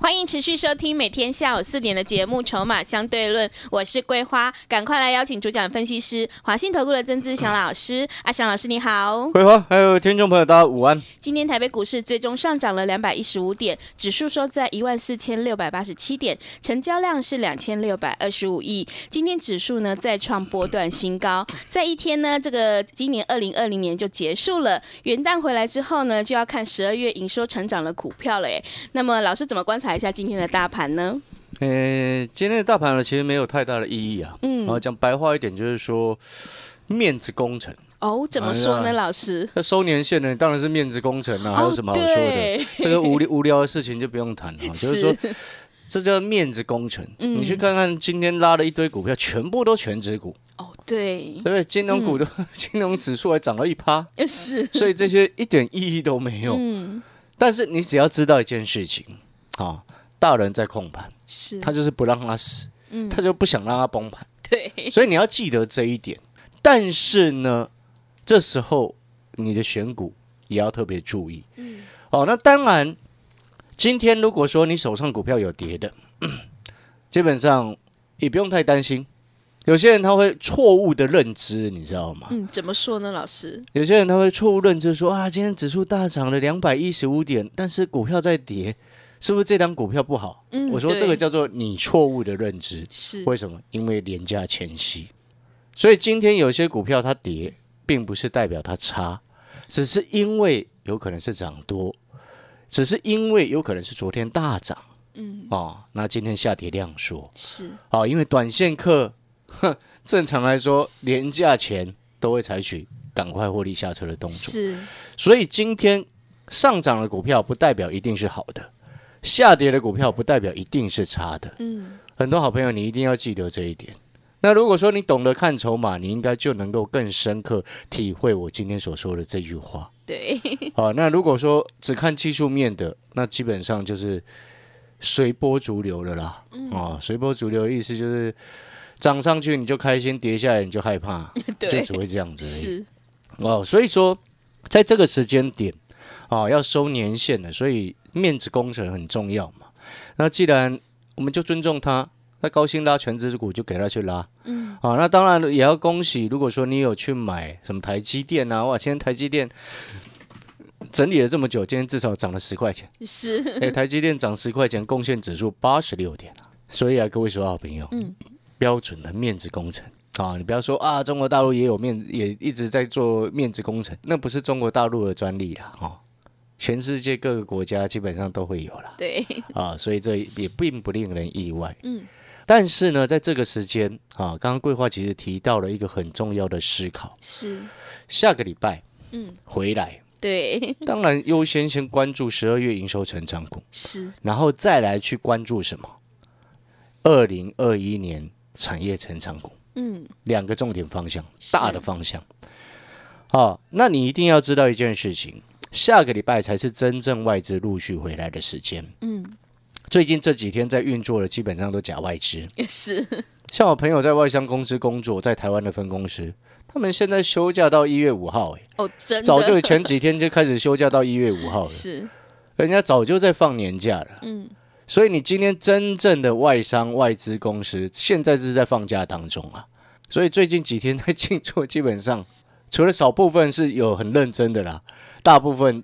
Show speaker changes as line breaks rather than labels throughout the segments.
欢迎持续收听每天下午四点的节目《筹码相对论》，我是桂花，赶快来邀请主讲分析师华信投顾的曾志祥老师。阿祥老师你好，
桂花还有听众朋友大家午安。
今天台北股市最终上涨了两百一十五点，指数收在一万四千六百八十七点，成交量是两千六百二十五亿。今天指数呢再创波段新高，在一天呢，这个今年二零二零年就结束了。元旦回来之后呢，就要看十二月营收成长的股票了。哎，那么老师怎么观察？一下今天的大盘呢？
呃，今天的大盘呢，其实没有太大的意义啊。嗯，然后讲白话一点，就是说面子工程。
哦，怎么说呢，老师？
那收年限呢，当然是面子工程啊，还有什么好说的？这个无无聊的事情就不用谈了。就是说，这叫面子工程。你去看看今天拉了一堆股票，全部都全指股。
哦，对，
对不对？金融股的 金融指数还涨了一趴，
是。
所以这些一点意义都没有。嗯。但是你只要知道一件事情。啊，大人在控盘，
是
他就是不让他死，嗯，他就不想让他崩盘，
对，
所以你要记得这一点。但是呢，这时候你的选股也要特别注意，嗯，哦，那当然，今天如果说你手上股票有跌的，基本上也不用太担心。有些人他会错误的认知，你知道吗？
嗯，怎么说呢，老师？
有些人他会错误认知说啊，今天指数大涨了两百一十五点，但是股票在跌。是不是这张股票不好？嗯，我说这个叫做你错误的认知。
是
为什么？因为廉价前夕，所以今天有些股票它跌，并不是代表它差，只是因为有可能是涨多，只是因为有可能是昨天大涨。嗯，哦，那今天下跌量缩
是
哦，因为短线客，正常来说廉价前都会采取赶快获利下车的动作。
是，
所以今天上涨的股票不代表一定是好的。下跌的股票不代表一定是差的。嗯，很多好朋友，你一定要记得这一点。那如果说你懂得看筹码，你应该就能够更深刻体会我今天所说的这句话。
对。
好，那如果说只看技术面的，那基本上就是随波逐流的啦。哦，随波逐流的意思就是涨上去你就开心，跌下来你就害怕，就只会这样子。
是。
哦，所以说在这个时间点，啊，要收年限的，所以。面子工程很重要嘛？那既然我们就尊重他，那高兴拉全资股就给他去拉。嗯，啊，那当然也要恭喜。如果说你有去买什么台积电啊，哇，今天台积电整理了这么久，今天至少涨了十块钱。
是，
哎，台积电涨十块钱，贡献指数八十六点啊。所以啊，各位说好朋友，嗯，标准的面子工程啊，你不要说啊，中国大陆也有面，也一直在做面子工程，那不是中国大陆的专利了啊。全世界各个国家基本上都会有了，
对。
啊，所以这也并不令人意外。嗯，但是呢，在这个时间啊，刚刚桂花其实提到了一个很重要的思考，
是。
下个礼拜嗯。回来，
对，
当然优先先关注十二月营收成长股，
是，
然后再来去关注什么？二零二一年产业成长股，嗯，两个重点方向，大的方向。好，那你一定要知道一件事情。下个礼拜才是真正外资陆续回来的时间。嗯，最近这几天在运作的基本上都假外资。
也是，
像我朋友在外商公司工作，在台湾的分公司，他们现在休假到一月五号。哎，
哦，真
早就前几天就开始休假到一月五号了。
是，
人家早就在放年假了。嗯，所以你今天真正的外商外资公司现在是在放假当中啊。所以最近几天在进出，基本上除了少部分是有很认真的啦。大部分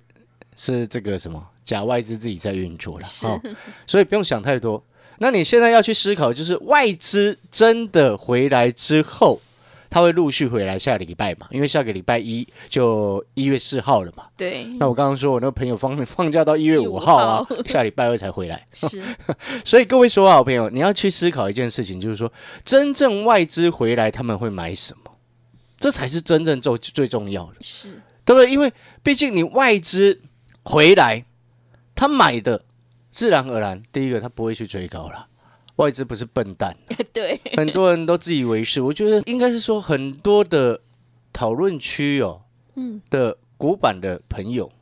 是这个什么假外资自己在运作了啊，所以不用想太多。那你现在要去思考，就是外资真的回来之后，他会陆续回来下礼拜嘛？因为下个礼拜一就一月四号了嘛。
对。
那我刚刚说我那个朋友放放假到一月五号啊，下礼拜二才回来。
是。
所以各位说好朋友，你要去思考一件事情，就是说真正外资回来他们会买什么？这才是真正最最重要的。
是。
对不对？因为毕竟你外资回来，他买的自然而然，第一个他不会去追高了外资不是笨蛋，
对，
很多人都自以为是。我觉得应该是说很多的讨论区哦，嗯的古板的朋友，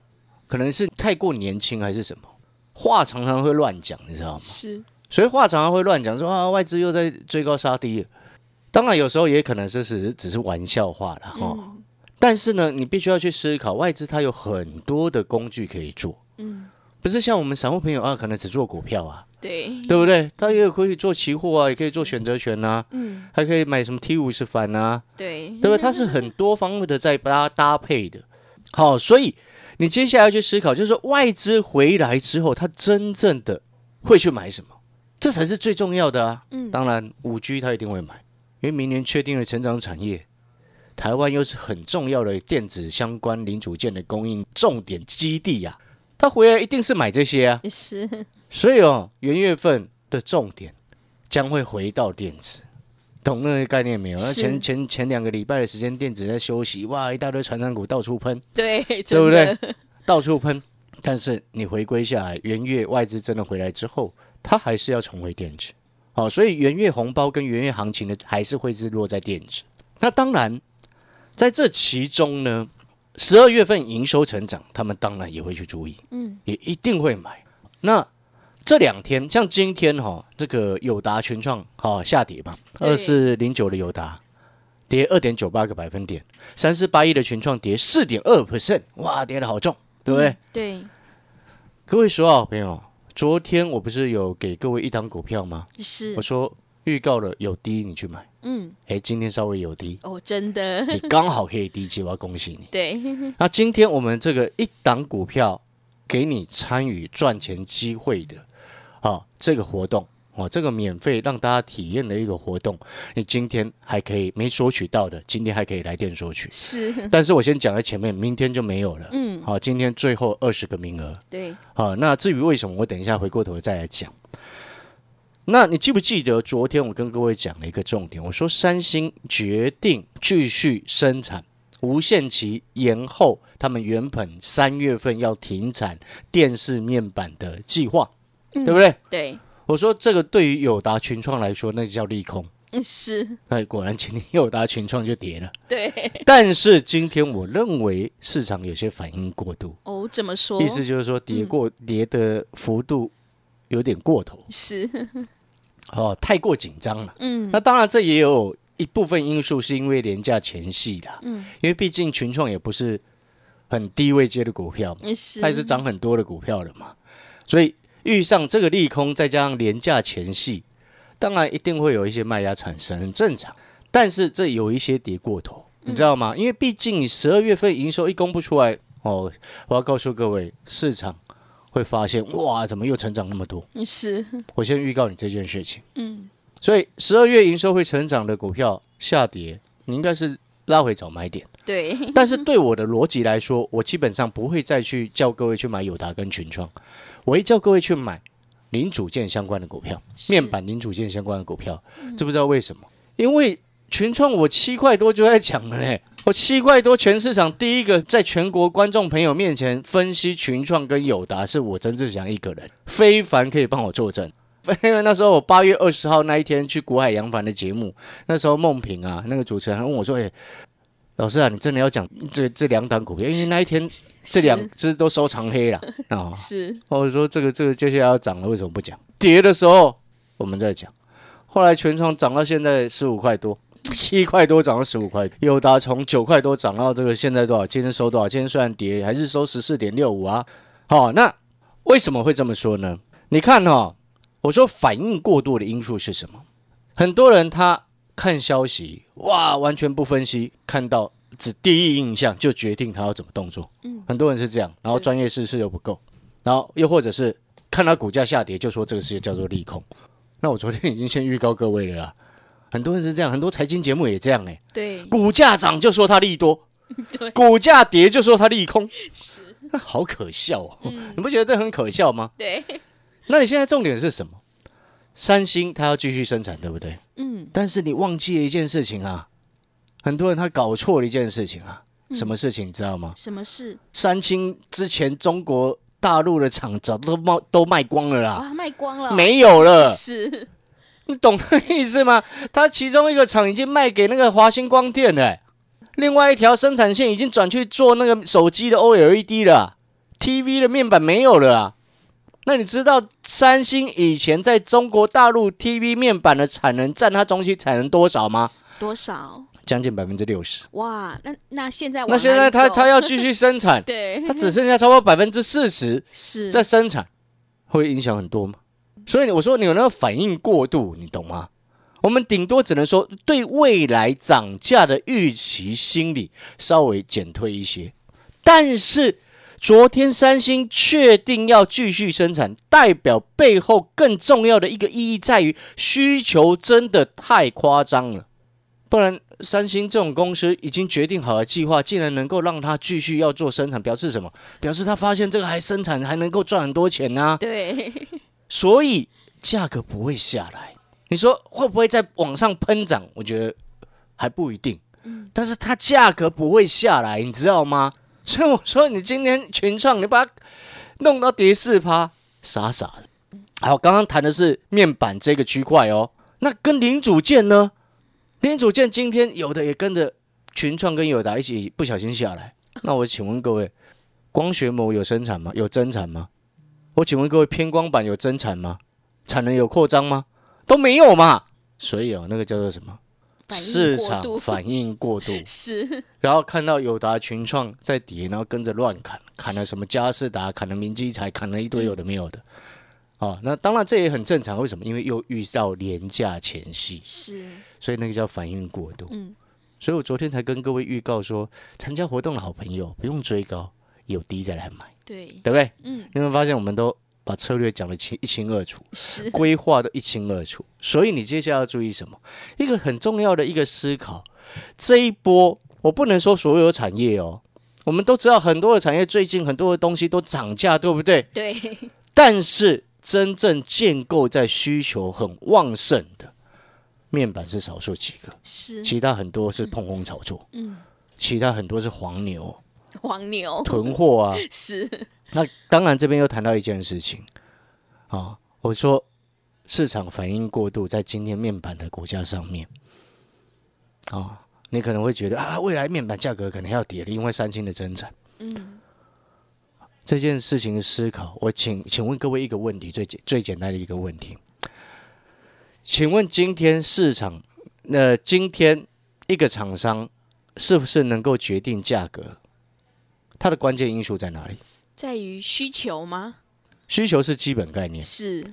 可能是太过年轻还是什么，话常常会乱讲，你知道吗？
是，
所以话常常会乱讲，说啊外资又在追高杀低了。当然有时候也可能是只是只是玩笑话了哈。但是呢，你必须要去思考，外资它有很多的工具可以做，嗯，不是像我们散户朋友啊，可能只做股票啊，
对，
对不对？他也有可以做期货啊，也可以做选择权呐，嗯，还可以买什么 T 五十反啊，
对，
对不对？它是很多方面的在把它搭配的。好，所以你接下来要去思考，就是说外资回来之后，它真正的会去买什么？这才是最重要的啊。嗯，当然五 G 他一定会买，因为明年确定了成长产业。台湾又是很重要的电子相关零组件的供应重点基地呀，他回来一定是买这些啊。
是，
所以哦，元月份的重点将会回到电子，懂那个概念没有？那前前前两个礼拜的时间，电子在休息，哇，一大堆传染股到处喷，
对，
对不对？到处喷。但是你回归下来，元月外资真的回来之后，它还是要重回电子。好，所以元月红包跟元月行情的还是会是落在电子。那当然。在这其中呢，十二月份营收成长，他们当然也会去注意，嗯，也一定会买。那这两天，像今天哈，这个友达群创哈下跌嘛，二四零九的友达跌二点九八个百分点，三四八一的群创跌四点二 percent，哇，跌的好重，对不对？
对。
各位说好朋友，昨天我不是有给各位一档股票吗？
是，
我说。预告了有低，你去买。嗯，哎，今天稍微有低
哦，真的，
你刚好可以低接，我要恭喜你。
对，
那今天我们这个一档股票给你参与赚钱机会的，啊，这个活动哦，这个免费让大家体验的一个活动，你今天还可以没索取到的，今天还可以来电索取。
是，
但是我先讲在前面，明天就没有了。嗯，好，今天最后二十个名额。
对，
好，那至于为什么，我等一下回过头再来讲。那你记不记得昨天我跟各位讲了一个重点？我说三星决定继续生产，无限期延后他们原本三月份要停产电视面板的计划，对不对？
对，
我说这个对于友达群创来说，那叫利空。
是，
哎，果然今天友达群创就跌了。
对，
但是今天我认为市场有些反应过度。
哦，怎么说？
意思就是说跌过跌的幅度有点过头。
是。
哦，太过紧张了。嗯，那当然，这也有一部分因素是因为廉价前戏的。嗯，因为毕竟群创也不是很低位接的股票，它也是涨很多的股票了嘛。所以遇上这个利空，再加上廉价前戏，当然一定会有一些卖压产生，很正常。但是这有一些跌过头，你知道吗？因为毕竟你十二月份营收一公布出来，哦，我要告诉各位，市场。会发现哇，怎么又成长那么多？
是，
我先预告你这件事情。嗯，所以十二月营收会成长的股票下跌，你应该是拉回早买点。
对，
但是对我的逻辑来说，我基本上不会再去叫各位去买友达跟群创，我会叫各位去买零组件相关的股票，面板零组件相关的股票。知不知道为什么？因为群创我七块多就在讲了嘞。我七块多，全市场第一个在全国观众朋友面前分析群创跟友达，是我曾志祥一个人，非凡可以帮我作证。因为那时候我八月二十号那一天去国海扬帆的节目，那时候梦萍啊，那个主持人问我说：“哎，老师啊，你真的要讲这这两档股票？因为那一天这两只都收藏黑了 啊。”
是，
我说这个这个接下来要涨了，为什么不讲？跌的时候我们再讲，后来全创涨到现在十五块多。七块多涨到十五块，友达从九块多涨到这个现在多少？今天收多少？今天虽然跌，还是收十四点六五啊。好，那为什么会这么说呢？你看哈，我说反应过度的因素是什么？很多人他看消息哇，完全不分析，看到只第一印象就决定他要怎么动作。嗯，很多人是这样，然后专业知识又不够，然后又或者是看到股价下跌就说这个事情叫做利空。那我昨天已经先预告各位了啦。很多人是这样，很多财经节目也这样哎。
对，
股价涨就说它利多，
对，
股价跌就说它利空，是，好可笑哦！你不觉得这很可笑吗？
对。
那你现在重点是什么？三星它要继续生产，对不对？嗯。但是你忘记了一件事情啊，很多人他搞错了一件事情啊，什么事情你知道吗？
什么事？
三星之前中国大陆的厂早都卖都卖光了啦，
卖光了，
没有了。
是。
你懂那意思吗？他其中一个厂已经卖给那个华星光电了，另外一条生产线已经转去做那个手机的 OLED 了，TV 的面板没有了啊。那你知道三星以前在中国大陆 TV 面板的产能占它中期产能多少吗？
多少？
将近百分之六十。
哇，那那现在
那现在他他要继续生产，
对，
他只剩下超过百分之四十
是
在生产，会影响很多吗？所以我说你有那个反应过度，你懂吗？我们顶多只能说对未来涨价的预期心理稍微减退一些，但是昨天三星确定要继续生产，代表背后更重要的一个意义在于需求真的太夸张了，不然三星这种公司已经决定好的计划，竟然能够让它继续要做生产，表示什么？表示他发现这个还生产还能够赚很多钱呢、
对，
所以价格不会下来。你说会不会在往上喷涨？我觉得还不一定。但是它价格不会下来，你知道吗？所以我说，你今天群创，你把它弄到跌四趴，傻傻的。好，刚刚谈的是面板这个区块哦，那跟零组件呢？零组件今天有的也跟着群创跟友达一起不小心下来。那我请问各位，光学膜有生产吗？有增产吗？我请问各位，偏光板有增产吗？产能有扩张吗？都没有嘛。所以哦，那个叫做什么？市场反应过度。
是
然后看到友达群创在跌，然后跟着乱砍，砍了什么嘉士达，砍了明基材，砍了一堆有的没有的。哦，那当然这也很正常。为什么？因为又遇到廉价前夕，
是，
所以那个叫反应过度。
嗯，
所以我昨天才跟各位预告说，参加活动的好朋友不用追高，有低再来买，
对，
对不对？
嗯，
你会发现我们都把策略讲得清一清二楚。
是
规划的一清二楚。所以你接下来要注意什么？一个很重要的一个思考，这一波我不能说所有产业哦，我们都知道很多的产业最近很多的东西都涨价，对不对？
对，
但是真正建构在需求很旺盛的面板是少数几个，
是
其他很多是碰空炒作，
嗯，
其他很多是黄牛
黄牛
囤货啊。
是
那当然，这边又谈到一件事情啊，我说市场反应过度在今天面板的股价上面啊，你可能会觉得啊，未来面板价格可能要跌了，因为三星的增产。
嗯，
这件事情的思考，我请请问各位一个问题，最简最简单的一个问题，请问今天市场，那、今天一个厂商是不是能够决定价格？它的关键因素在哪里？
在于需求吗？
需求是基本概念。
是，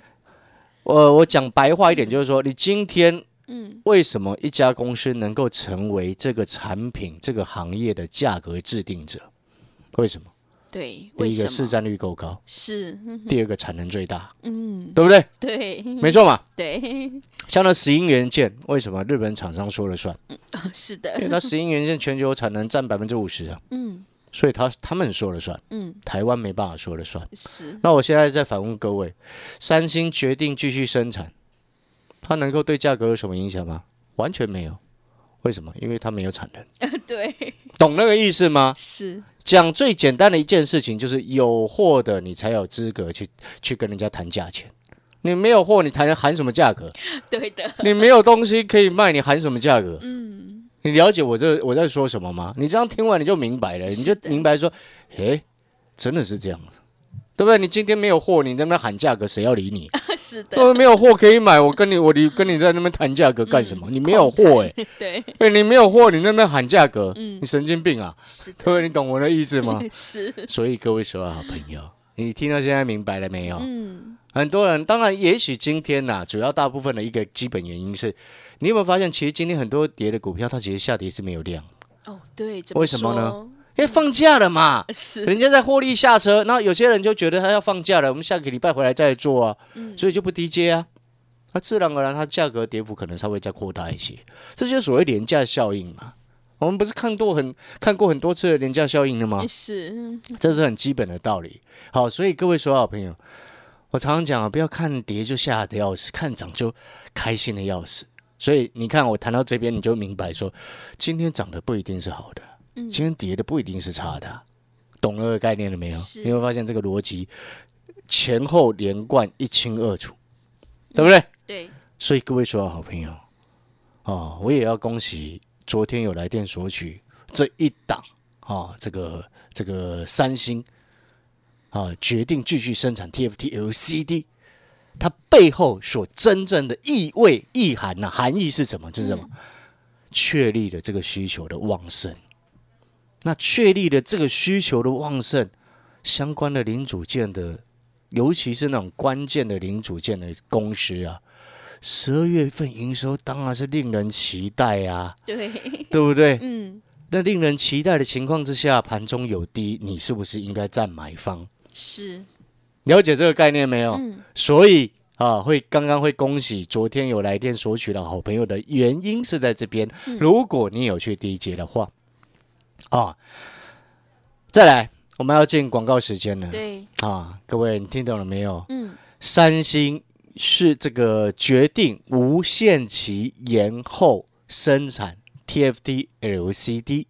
我我讲白话一点，就是说，你今天
嗯，
为什么一家公司能够成为这个产品、这个行业的价格制定者？为什么？
对，
第？一个市占率够高，
是，嗯
第二个产能最大，
嗯，
对不对？
对，
没错嘛。
对，
像那石英元件，为什么日本厂商说了算？
是
因为
的，
那石英元件全球产能占百分之五十啊，
嗯
所以他他们说了算，
嗯，
台湾没办法说了算。
是，
那我现在再反问各位：三星决定继续生产，它能够对价格有什么影响吗？完全没有。为什么？因为它没有产能。
对，
懂那个意思吗？
是，
讲最简单的一件事情，就是有货的你才有资格去去跟人家谈价钱。你没有货，你谈喊什么价格？
对的，
你没有东西可以卖，你喊什么价格？
嗯，
你了解我这我在说什么吗？你这样听完你就明白了，你就明白说，诶，真的是这样子，对不对？你今天没有货，你在那边喊价格，谁要理你？
是的，
呃，没有货可以买，我跟你我你跟你在那边谈价格干什么？你没有货诶，
对，
诶，你没有货，你那边喊价格，
嗯
你神经病啊！
是
对不对？你懂我的意思吗？
是，
所以各位所有好朋友，你听到现在明白了没有？
嗯，
很多人，当然，也许今天呐、主要大部分的一个基本原因是，你有没有发现，其实今天很多跌的股票，它其实下跌是没有量，
哦，对，
为什么呢？因为放假了嘛，
是，
人家在获利下车，然后有些人就觉得他要放假了，我们下个礼拜回来再做啊，
嗯
所以就不低接啊，那自然而然它价格跌幅可能稍微再扩大一些，这就是所谓廉价效应嘛。我们不是看过很看过很多次的廉价效应的吗？
是，嗯
这是很基本的道理。好，所以各位所有好朋友，我常常讲啊，不要看跌就吓得要死，看涨就开心的要死。所以你看我谈到这边，你就明白说，今天涨的不一定是好的，
嗯
今天跌的不一定是差的啊、懂那个概念了没有？你会发现这个逻辑前后连贯一清二楚，对不对？
对，
所以各位所有好朋友，哦，我也要恭喜昨天有来电索取这一档啊，这个这个三星啊，决定继续生产 TFT LCD，它背后所真正的意味意涵呐、含义是什么？这是什么？确立了这个需求的旺盛。那确立了这个需求的旺盛，相关的零组件的，尤其是那种关键的零组件的公司啊，十二月份营收当然是令人期待啊，
对，
对不对？
嗯，
那令人期待的情况之下，盘中有低，你是不是应该占买方？
是，
了解这个概念没有？
嗯，
所以啊，会刚刚会恭喜昨天有来电索取的好朋友的原因是在这边。如果你有去第一节的话，啊，再来我们要进广告时间了。
对，
啊，各位你听懂了没有？
嗯，
三星是这个决定无限期延后生产 TFT LCD，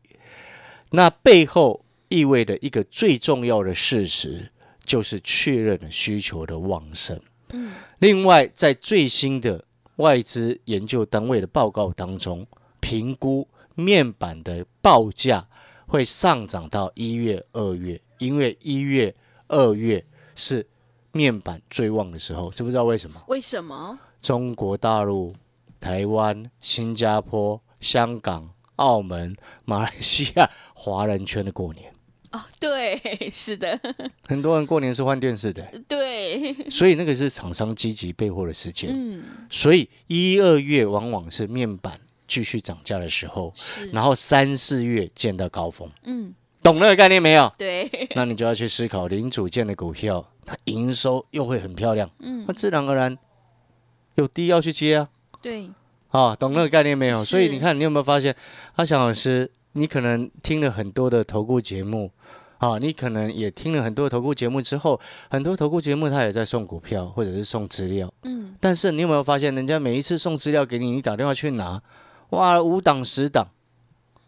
那背后意味着一个最重要的事实，就是确认了需求的旺盛。
嗯，
另外，在最新的外资研究单位的报告当中，评估面板的报价会上涨到一月、二月，因为一月、二月是面板最旺的时候，知不知道为什么？
为什么？
中国大陆、台湾、新加坡、香港、澳门、马来西亚华人圈的过年，
哦，对，是的，
很多人过年是换电视的，
对，
所以那个是厂商积极备货的时间。
嗯，
所以一二月往往是面板继续涨价的时候，
是，
然后三四月见到高峰，
嗯，
懂那个概念没有？
对，
那你就要去思考零组件的股票，它营收又会很漂亮，
嗯。
那，自然而然有低要去接啊。
对，
啊，懂那个概念没有？所以你看，你有没有发现，阿翔老师，你可能听了很多的投顾节目，啊，你可能也听了很多投顾节目之后，很多投顾节目他也在送股票或者是送资料，
嗯，
但是你有没有发现，人家每一次送资料给你，你打电话去拿，哇，五档十档，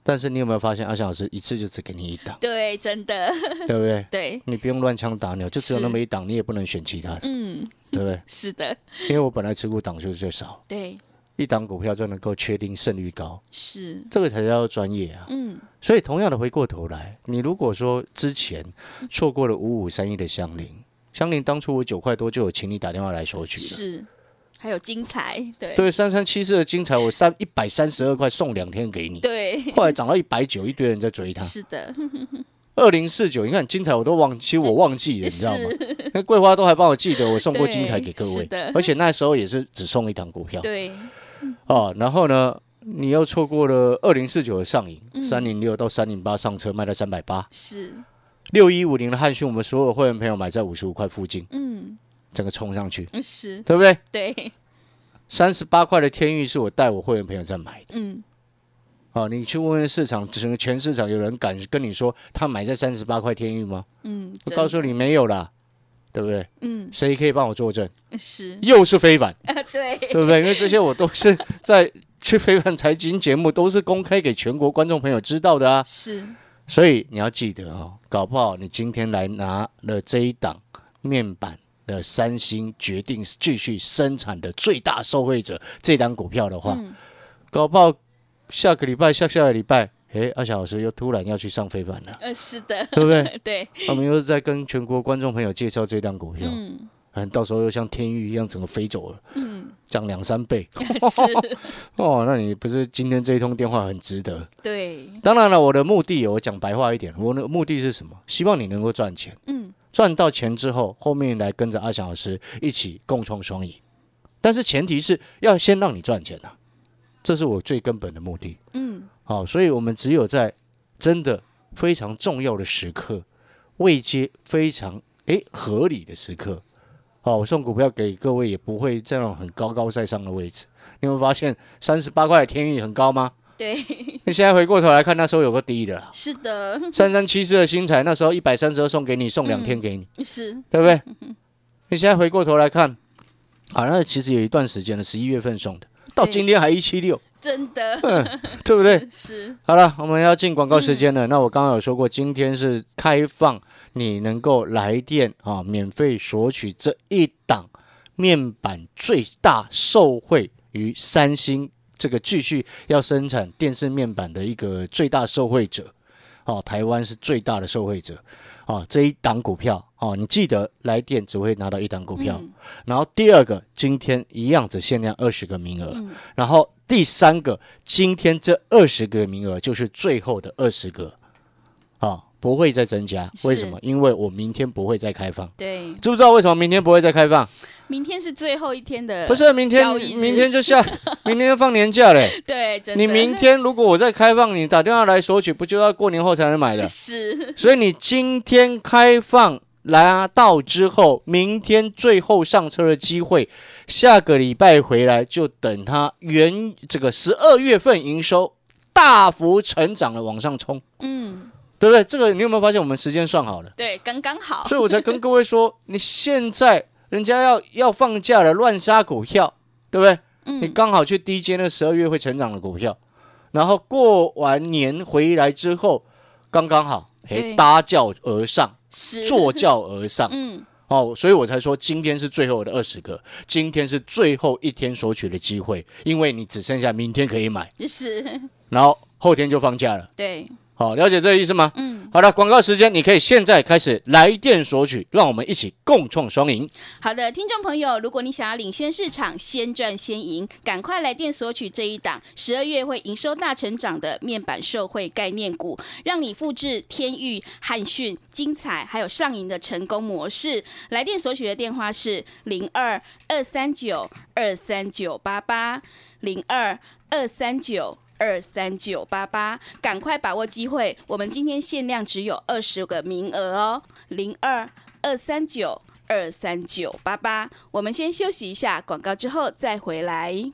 但是你有没有发现，阿翔老师一次就只给你一档，
对，真的，
对不对？
对，
你不用乱枪打鸟，就只有那么一档，你也不能选其他的，
嗯，
对不对？
是的，
因为我本来持股档数最少，
对，
一档股票就能够确定胜率高，
是，
这个才叫专业啊。
嗯，
所以同样的回过头来，你如果说之前错过了五五三一的香菱，香菱当初我九块多就有请你打电话来索取了。
是，还有精彩，对，
对，三三七四的精彩，我三一百三十二块送两天给你，
对，
后来涨到一百九，一堆人在追它。
是的，
二零四九，你看精彩我都忘，其实我忘记了，你知道吗？那桂花都还帮我记得我送过
对
精彩给各位，而且那时候也是只送一档股票
对，
哦。然后呢，你又错过了二零四九的上影，
嗯
三零六到三零八上车卖到三百八，
是，
六一五零的汉讯，我们所有会员朋友买在五十五块附近，
嗯，
整个冲上去，
是，
对不对？
对，
三十八块的天域是我带我会员朋友在买的。
嗯，
哦，你去问问市场，整个全市场有人敢跟你说他买在三十八块天域吗？
嗯，
我告诉你没有啦，对不对？
嗯，
谁可以帮我作证？
是，
又是非凡，
啊，对，
对不对？因为这些我都是在去非凡财经节目都是公开给全国观众朋友知道的啊。
是，
所以你要记得哦，搞不好你今天来拿了这一档面板的三星决定继续生产的最大受惠者这档股票的话，
嗯，
搞不好下个礼拜、下下个礼拜，诶，阿翔老师又突然要去上非凡了，
呃，是的，
对不对？
对，
我们又在跟全国观众朋友介绍这档股票，
嗯，
嗯，到时候又像天域一样整个飞走了，
嗯，
涨两三倍
是，
哦，那你不是今天这一通电话很值得？
对，
当然了，我的目的我讲白话一点，我的目的是什么？希望你能够赚钱。
嗯，
赚到钱之后，后面来跟着阿翔老师一起共创双赢。但是前提是要先让你赚钱啊，这是我最根本的目的。
嗯，
好、所以我们只有在真的非常重要的时刻，未接非常诶合理的时刻，好、我送股票给各位也不会在那种很高高在上的位置。你有没有发现三十八块的天宇很高吗？
对，
你现在回过头来看，那时候有个低的啦，
是的，
三三七四的新材，那时候一百三十二送给你，送两天给你，
是，
对不对？你现在回过头来看，啊，那其实有一段时间了，十一月份送的，到今天还一七六，
真的，
对不对？
是？是，
好了，我们要进广告时间了。那我刚刚有说过，今天是开放你能够来电啊，免费索取这一档面板最大受惠于三星这个继续要生产电视面板的一个最大受惠者。哦，台湾是最大的受惠者。哦，这一档股票哦，你记得来电只会拿到一档股票。然后第二个，今天一样只限量二十个名额。然后第三个，今天这二十个名额就是最后的二十个。啊。不会再增加，为什么？因为我明天不会再开放。
对，
知不知道为什么明天不会再开放？
明天是最后一天的，
不是明天，明天就下，明天就放年假嘞。
对，
你明天如果我再开放，你打电话来索取，不就要过年后才能买了？
是。
所以你今天开放拿到之后，明天最后上车的机会，下个礼拜回来就等它原这个十二月份营收大幅成长的往上冲。嗯。对不对？这个你有没有发现我们时间算好了？
对，刚刚好。
所以我才跟各位说，你现在人家要要放假了，乱杀股票，对不对？嗯。你刚好去低接那十二月会成长的股票，然后过完年回来之后，刚刚好，哎，搭轿而上，坐轿而上。嗯。哦，所以我才说今天是最后的二十个，今天是最后一天索取的机会，因为你只剩下明天可以买。
是。
然后后天就放假了。
对。
好，了解这个意思吗？嗯，好的，广告时间，你可以现在开始来电索取，让我们一起共创双赢。
好的，听众朋友，如果你想要领先市场，先赚先赢，赶快来电索取这一档十二月会营收大成长的面板受惠概念股，让你复制天域、汉讯、精彩还有上银的成功模式。来电索取的电话是零二二三九二三九八八零二二三九。二三九八八，赶快把握机会！我们今天限量只有二十个名额哦，零二二三九二三九八八。我们先休息一下广告，之后再回来。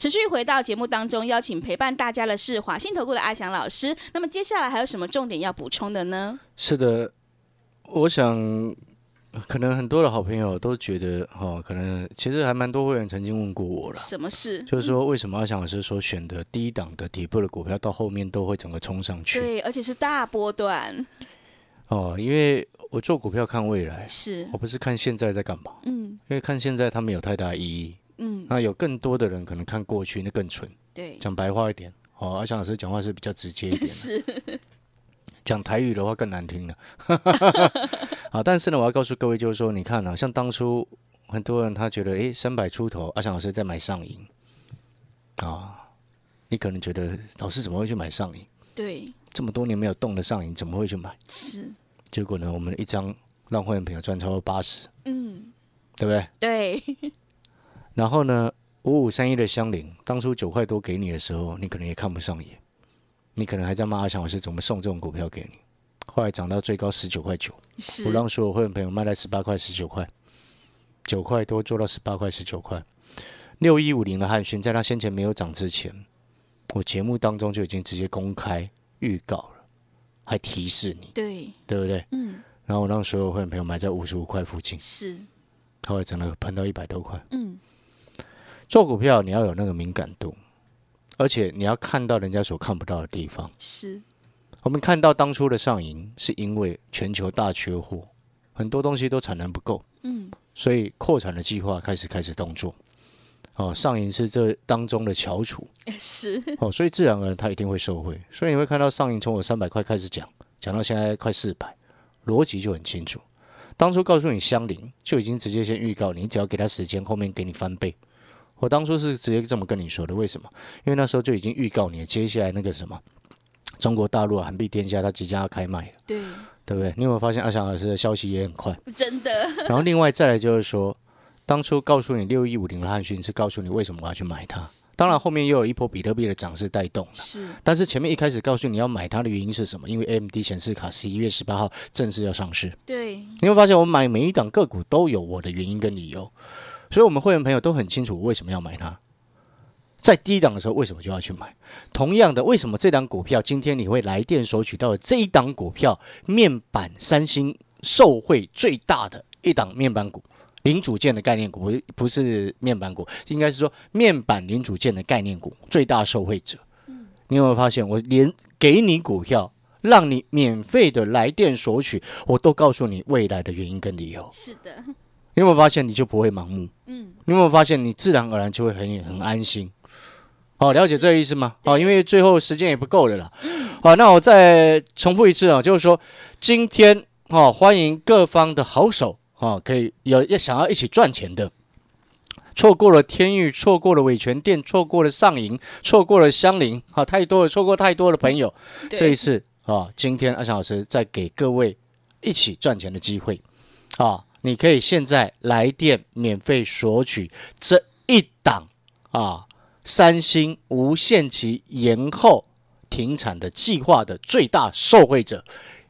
持续回到节目当中，邀请陪伴大家的是华信投顾的阿翔老师。那么接下来还有什么重点要补充的呢？
是的，我想。可能很多的好朋友都觉得，哦，可能其实还蛮多会员曾经问过我了。
什么事？
就是说，为什么阿翔老师所选的低档的底部的股票，到后面都会整个冲上去？
对，而且是大波段。
哦，因为我做股票看未来，
是
我不是看现在在干嘛。嗯。因为看现在它没有太大意义。嗯。那有更多的人可能看过去，那更蠢。
对。
讲白话一点，哦，阿翔老师讲话是比较直接一点。
是。
讲台语的话更难听了，啊！但是呢，我要告诉各位，就是说，你看啊，像当初很多人他觉得，哎，三百出头，阿翔老师在买上影，啊，你可能觉得老师怎么会去买上影？
对，
这么多年没有动的上影，怎么会去买？
是，
结果呢，我们一张让会员朋友赚超过八十，嗯，对不对？
对。
然后呢，五五三一的香菱，当初九块多给你的时候，你可能也看不上眼。你可能还在骂阿强老师怎么送这种股票给你，后来涨到最高十九块九，我让所有会员朋友卖在十八块十九块，九块多做到十八块十九块。六一五零的汉讯，在他先前没有涨之前，我节目当中就已经直接公开预告了，还提示你，
对
对不对？嗯。然后我让所有会员朋友买在五十五块附近，
是，
后来涨了喷到一百多块。嗯。做股票你要有那个敏感度。而且你要看到人家所看不到的地方。
是，
我们看到当初的上银，是因为全球大缺货，很多东西都产能不够，嗯，所以扩产的计划开始开始动作。哦，上银是这当中的翘楚，
是
哦，所以自然而然它一定会受惠。所以你会看到上银从我三百块开始讲，讲到现在快四百，逻辑就很清楚。当初告诉你相邻，就已经直接先预告你，只要给他时间，后面给你翻倍。我当初是直接这么跟你说的，为什么？因为那时候就已经预告你，接下来那个什么，中国大陆啊，韩币天下，它即将要开卖了，
对
对不对？你有没有发现阿翔老师的消息也很快？
真的。
然后另外再来就是说，当初告诉你六一五零的汉讯是告诉你为什么我要去买它，当然后面又有一波比特币的涨势带动
是。
但是前面一开始告诉你要买它的原因是什么？因为 AMD 显示卡十一月十八号正式要上市。
对。
你会发现我买每一档个股都有我的原因跟理由。所以我们会员朋友都很清楚为什么要买它。在低档的时候，为什么就要去买？同样的，为什么这档股票今天你会来电索取到这一档股票？面板三星受惠最大的一档面板股，零组件的概念股，不不是面板股，应该是说面板零组件的概念股最大受惠者。你有没有发现，我连给你股票，让你免费的来电索取，我都告诉你未来的原因跟理由。
是的，
有没有发现，你就不会盲目？嗯，你有没有发现，你自然而然就会很很安心？好，了解这个意思吗？好，因为最后时间也不够了啦。好，那我再重复一次啊，就是说今天哦，欢迎各方的好手啊，可以有要想要一起赚钱的，错过了天域，错过了伟权店，错过了上银，错过了香菱，好，太多了，错过太多的朋友。这一次啊，今天阿翔老师再给各位一起赚钱的机会啊，你可以现在来电免费索取这一档啊。三星无限期延后停产的计划的最大受惠者，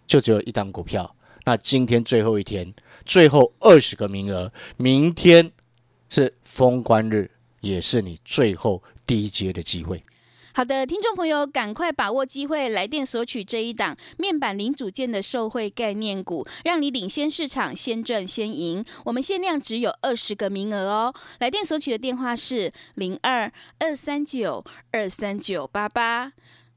就只有一档股票。那今天最后一天，最后二十个名额，明天是封关日，也是你最后低阶的机会。
好的，听众朋友，赶快把握机会，来电索取这一档面板零组件的受惠概念股，让你领先市场，先赚先赢。我们限量只有二十个名额哦。来电索取的电话是零二二三九二三九八八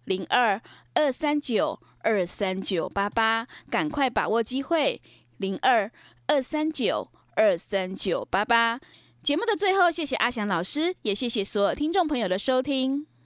零二二三九二三九八八，赶快把握机会，零二二三九二三九八八。节目的最后，谢谢阿翔老师，也谢谢所有听众朋友的收听。